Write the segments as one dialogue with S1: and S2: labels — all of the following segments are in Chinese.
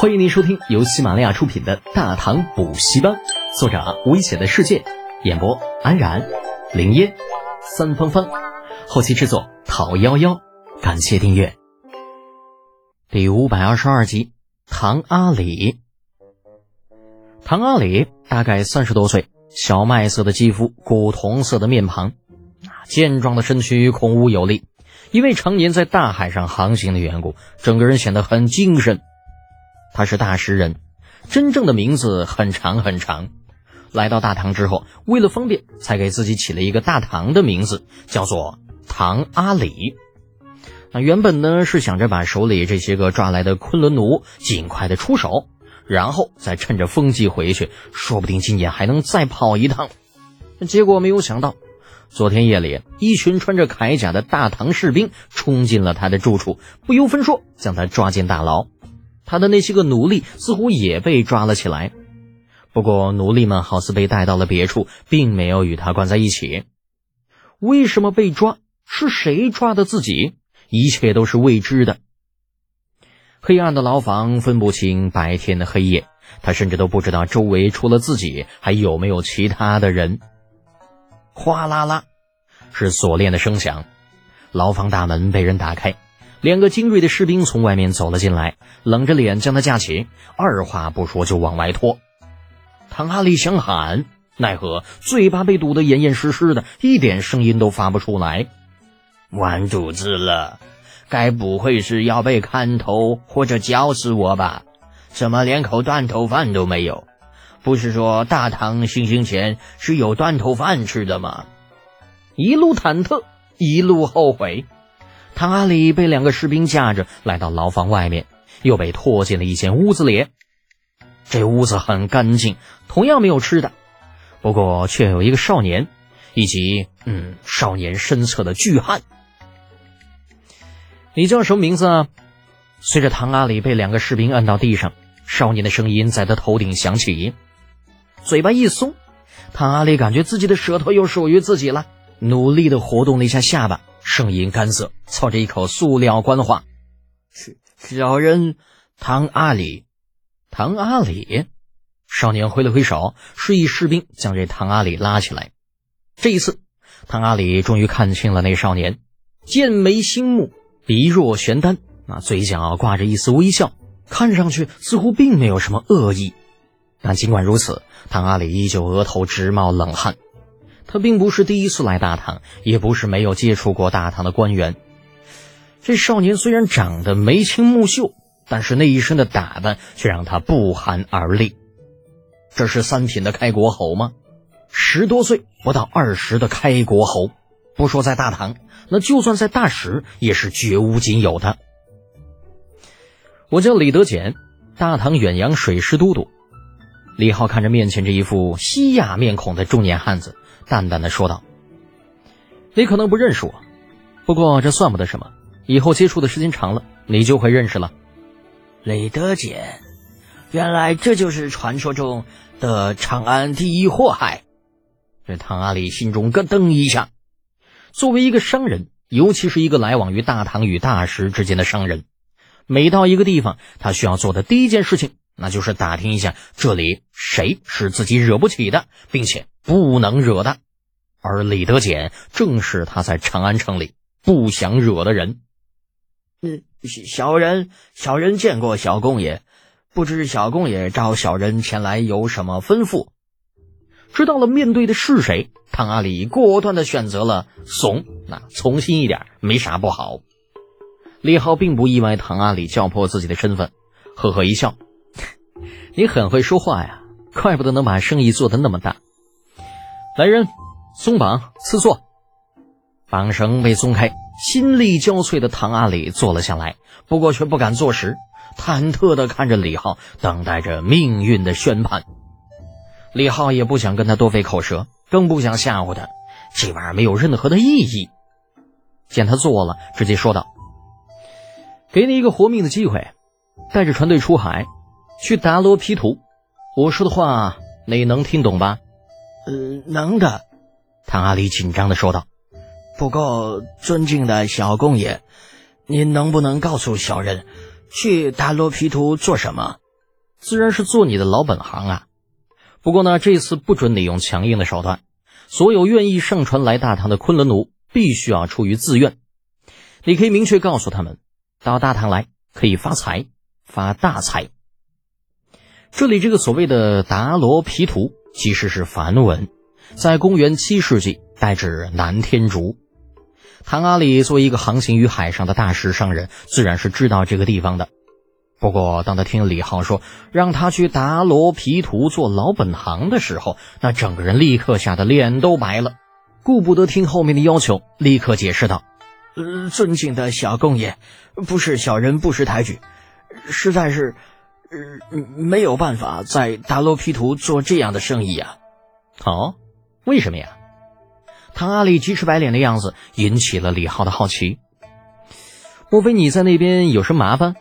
S1: 欢迎您收听由喜马拉雅出品的《大唐补习班》，作者危险的世界，演播安然、林烟、三芳芳，后期制作陶幺幺。感谢订阅。第五百二十二集，唐阿里。唐阿里大概三十多岁，小麦色的肌肤，古铜色的面庞，健壮的身躯孔武有力。因为常年在大海上航行的缘故，整个人显得很精神。他是大石人，真正的名字很长很长。来到大唐之后，为了方便，才给自己起了一个大唐的名字，叫做唐阿里。那原本呢是想着把手里这些个抓来的昆仑奴尽快的出手，然后再趁着风季回去，说不定今年还能再跑一趟。结果没有想到。昨天夜里，一群穿着铠甲的大唐士兵冲进了他的住处，不由分说将他抓进大牢。他的那些个奴隶似乎也被抓了起来，不过奴隶们好似被带到了别处，并没有与他关在一起。为什么被抓？是谁抓的自己？一切都是未知的。黑暗的牢房分不清白天的黑夜，他甚至都不知道周围除了自己还有没有其他的人。哗啦啦，是锁链的声响。牢房大门被人打开，两个精锐的士兵从外面走了进来，冷着脸将他架起，二话不说就往外拖。唐阿里想喊，奈何嘴巴被堵得严严实实的，一点声音都发不出来。
S2: 完犊子了，该不会是要被砍头或者绞死我吧？怎么连口断头饭都没有？不是说大唐行刑前是有断头饭吃的吗？
S1: 一路忐忑，一路后悔。唐阿里被两个士兵架着来到牢房外面，又被拖进了一间屋子里。这屋子很干净，同样没有吃的，不过却有一个少年，以及嗯，少年身侧的巨汉。你叫什么名字啊？随着唐阿里被两个士兵按到地上，少年的声音在他头顶响起。嘴巴一松，唐阿里感觉自己的舌头又属于自己了，努力的活动了一下下巴，声音干涩，操着一口塑料官话：“
S2: 小人唐阿里，
S1: 唐阿里。”少年挥了挥手，示意士兵将这唐阿里拉起来。这一次，唐阿里终于看清了那少年，剑眉星目，鼻若悬丹，那嘴角挂着一丝微笑，看上去似乎并没有什么恶意。但尽管如此，唐阿里依旧额头直冒冷汗。他并不是第一次来大唐，也不是没有接触过大唐的官员。这少年虽然长得眉清目秀，但是那一身的打扮却让他不寒而栗。这是三品的开国侯吗？十多岁不到二十的开国侯，不说在大唐，那就算在大使也是绝无仅有的。我叫李德俭，大唐远洋水师都督。李浩看着面前这一副西亚面孔的中年汉子，淡淡的说道：“你可能不认识我，不过这算不得什么。以后接触的时间长了，你就会认识了。”
S2: 雷德简，原来这就是传说中的长安第一祸害。
S1: 这唐阿里心中咯噔一下。作为一个商人，尤其是一个来往于大唐与大石之间的商人，每到一个地方，他需要做的第一件事情。那就是打听一下这里谁是自己惹不起的，并且不能惹的，而李德俭正是他在长安城里不想惹的人。
S2: 嗯，小人小人见过小公爷，不知小公爷召小人前来有什么吩咐？
S1: 知道了面对的是谁，唐阿里果断的选择了怂，那从心一点没啥不好。李浩并不意外唐阿里叫破自己的身份，呵呵一笑。你很会说话呀，怪不得能把生意做得那么大。来人，松绑，赐座。绑绳被松开，心力交瘁的唐阿里坐了下来，不过却不敢坐实，忐忑地看着李浩，等待着命运的宣判。李浩也不想跟他多费口舌，更不想吓唬他，这玩意儿没有任何的意义。见他坐了，直接说道：“给你一个活命的机会，带着船队出海。”去达罗皮图，我说的话你能听懂吧？
S2: 呃，能的。
S1: 唐阿里紧张的说道。
S2: 不过，尊敬的小公爷，您能不能告诉小人，去达罗皮图做什么？
S1: 自然是做你的老本行啊。不过呢，这次不准你用强硬的手段，所有愿意上船来大唐的昆仑奴，必须要出于自愿。你可以明确告诉他们，到大唐来可以发财，发大财。这里这个所谓的达罗毗荼，其实是梵文，在公元七世纪代指南天竺。唐阿里作为一个航行于海上的大食商人，自然是知道这个地方的。不过，当他听李浩说让他去达罗毗荼做老本行的时候，那整个人立刻吓得脸都白了，顾不得听后面的要求，立刻解释道：“
S2: 呃，尊敬的小公爷，不是小人不识抬举，实在是，呃，没有办法在达罗毗荼做这样的生意啊。”“
S1: 哦，为什么呀？”唐阿里急赤白脸的样子引起了李浩的好奇。莫非你在那边有什么麻烦？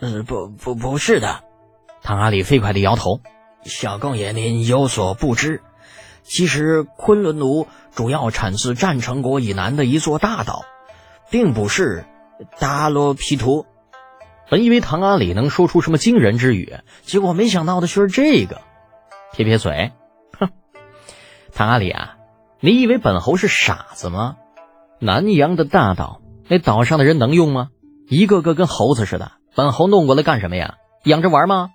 S2: 呃，不不不是的，
S1: 唐阿里飞快的摇头。
S2: 小公爷您有所不知，其实昆仑奴主要产自战成国以南的一座大岛，并不是达罗毗荼。
S1: 本以为唐阿里能说出什么惊人之语，结果没想到的却是这个。撇撇嘴，哼，唐阿里啊，你以为本侯是傻子吗？南洋的大岛，那岛上的人能用吗？一个个跟猴子似的。本侯弄过来干什么呀？养着玩吗？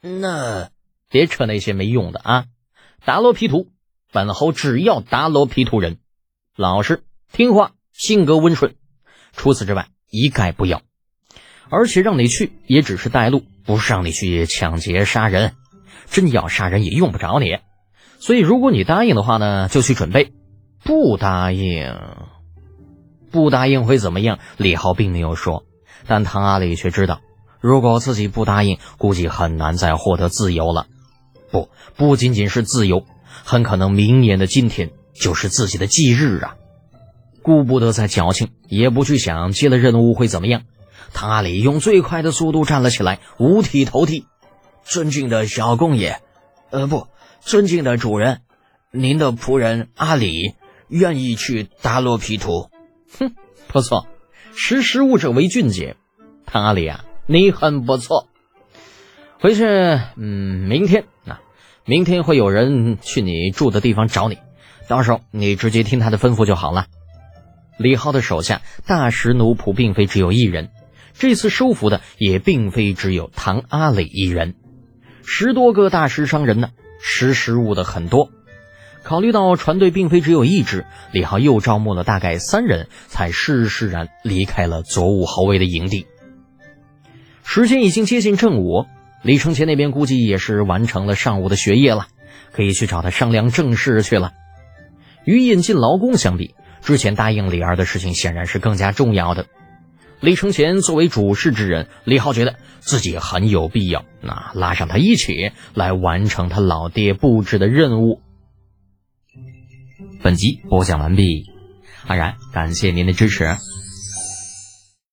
S2: 那
S1: 别扯那些没用的啊！达罗皮图，本侯只要达罗皮图人，老实听话，性格温顺，除此之外一概不要。而且让你去也只是带路，不是让你去抢劫杀人。真要杀人也用不着你。所以如果你答应的话呢，就去准备；不答应，不答应会怎么样？李浩并没有说。但唐阿里却知道，如果自己不答应，估计很难再获得自由了。不，不仅仅是自由，很可能明年的今天就是自己的忌日啊！顾不得再矫情，也不去想接了任务会怎么样。唐阿里用最快的速度站了起来，五体投地：“
S2: 尊敬的小公爷，呃，不，尊敬的主人，您的仆人阿里愿意去达罗皮图。”
S1: 哼，不错。识时务者为俊杰，唐阿里啊，你很不错。回去，嗯，明天啊，明天会有人去你住的地方找你，到时候你直接听他的吩咐就好了。李浩的手下大食奴仆并非只有一人，这次收服的也并非只有唐阿里一人，十多个大食商人呢，识时务的很多。考虑到船队并非只有一支，李浩又招募了大概三人，才施施然离开了左武侯卫的营地。时间已经接近正午，李承前那边估计也是完成了上午的学业了，可以去找他商量正事去了。与引进劳工相比，之前答应李二的事情显然是更加重要的。李承乾作为主事之人，李浩觉得自己很有必要，那拉上他一起来完成他老爹布置的任务。本集播讲完毕，安然感谢您的支持。